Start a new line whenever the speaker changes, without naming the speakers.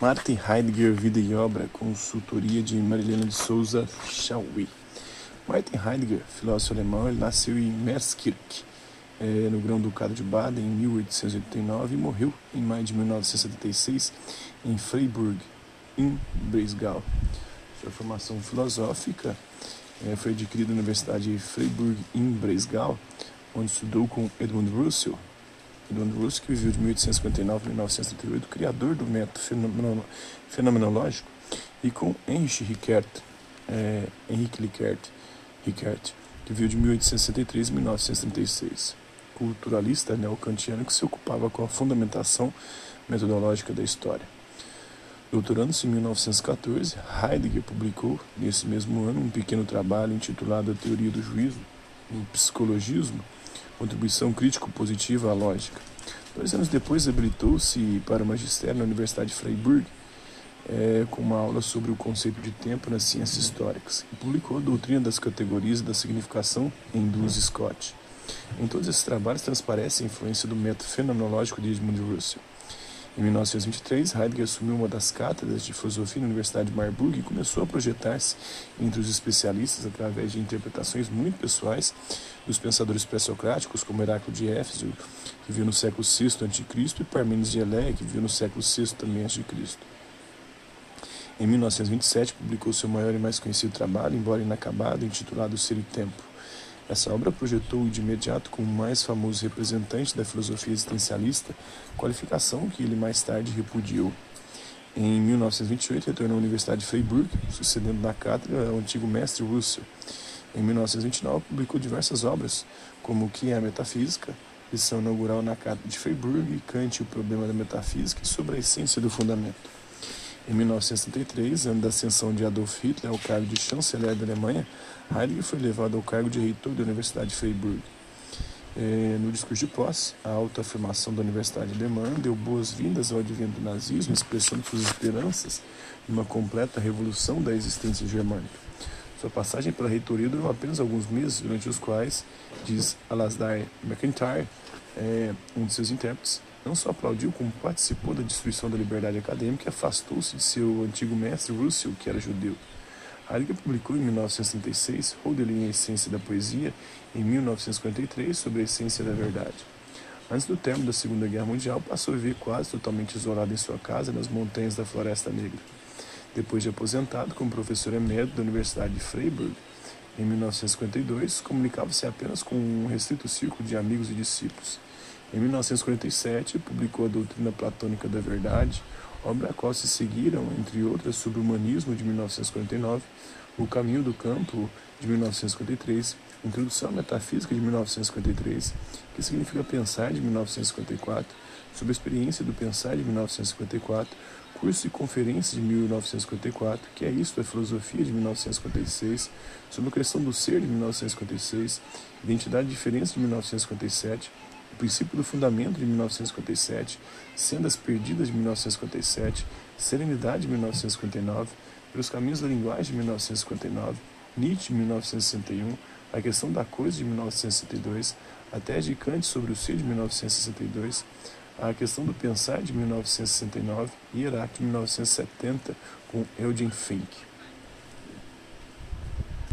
Martin Heidegger, Vida e Obra, consultoria de Marilena de Souza Chauí. Martin Heidegger, filósofo alemão, ele nasceu em Meerskirch, é, no Grão-Ducado de Baden, em 1889 e morreu em maio de 1976 em Freiburg, em Breisgau. Sua formação filosófica é, foi adquirida na Universidade de Freiburg, em Breisgau, onde estudou com Edmund Russell, Edmund Russell, que viveu de 1859 a 1938, criador do método fenomenológico, e com Henrich Rickert, é, Henrique Rickert, Rickert, que viveu de 1863 a 1936, culturalista neocantiano que se ocupava com a fundamentação metodológica da história. Doutorando-se em 1914, Heidegger publicou, nesse mesmo ano, um pequeno trabalho intitulado A Teoria do Juízo, no Psicologismo, Contribuição Crítico-Positiva à Lógica. Dois anos depois, habilitou-se para o magistério na Universidade de Freiburg, é, com uma aula sobre o conceito de tempo nas ciências históricas, e publicou a Doutrina das Categorias e da Significação em Duas Scott. Em todos esses trabalhos transparece a influência do método fenomenológico de Edmund Russell. Em 1923, Heidegger assumiu uma das cátedras de filosofia na Universidade de Marburg e começou a projetar-se entre os especialistas através de interpretações muito pessoais dos pensadores pré-socráticos, como Heráclito de Éfeso, que viveu no século VI a.C., e Parmênides de Eleia, que viveu no século VI também a.C. Em 1927, publicou seu maior e mais conhecido trabalho, embora inacabado, intitulado Ser e Tempo. Essa obra projetou de imediato como o mais famoso representante da filosofia existencialista, qualificação que ele mais tarde repudiou. Em 1928, retornou à Universidade de Freiburg, sucedendo na cátedra ao antigo mestre Russell. Em 1929, publicou diversas obras, como O que é a Metafísica, lição inaugural na cátedra de Freiburg, Kant e o problema da metafísica e sobre a essência do fundamento. Em 1933, ano da ascensão de Adolf Hitler ao cargo de chanceler da Alemanha, Heidegger foi levado ao cargo de reitor da Universidade de Freiburg. É, no discurso de posse, a autoafirmação da Universidade Alemã deu boas-vindas ao advento do nazismo, expressando suas esperanças de uma completa revolução da existência germânica. Sua passagem pela reitoria durou apenas alguns meses, durante os quais, diz Alasdair MacIntyre, é, um de seus intérpretes, não só aplaudiu, como participou da destruição da liberdade acadêmica e afastou-se de seu antigo mestre Russell, que era judeu. Heidegger publicou em 1966 Hölderlin, a Essência da Poesia, em 1953 sobre a essência da verdade. Antes do término da Segunda Guerra Mundial, passou a viver quase totalmente isolado em sua casa nas montanhas da Floresta Negra. Depois de aposentado como professor emérito da Universidade de Freiburg, em 1952, comunicava-se apenas com um restrito círculo de amigos e discípulos. Em 1947, publicou a Doutrina Platônica da Verdade, obra a qual se seguiram, entre outras, sobre o Humanismo, de 1949, O Caminho do Campo, de 1953, Introdução à Metafísica, de 1953, que significa Pensar, de 1954, Sobre a Experiência do Pensar, de 1954, Curso e Conferência, de 1954, Que é Isto, a Filosofia, de 1956, Sobre a Questão do Ser, de 1956, Identidade e Diferença, de 1957, o princípio do fundamento de 1957, Sendas Perdidas de 1957, Serenidade de 1959, Pelos Caminhos da Linguagem de 1959, Nietzsche de 1961, A Questão da Coisa de 1962, A Tese de Kant sobre o Ser de 1962, A Questão do Pensar de 1969 e Iraque de 1970 com Eugene Fink.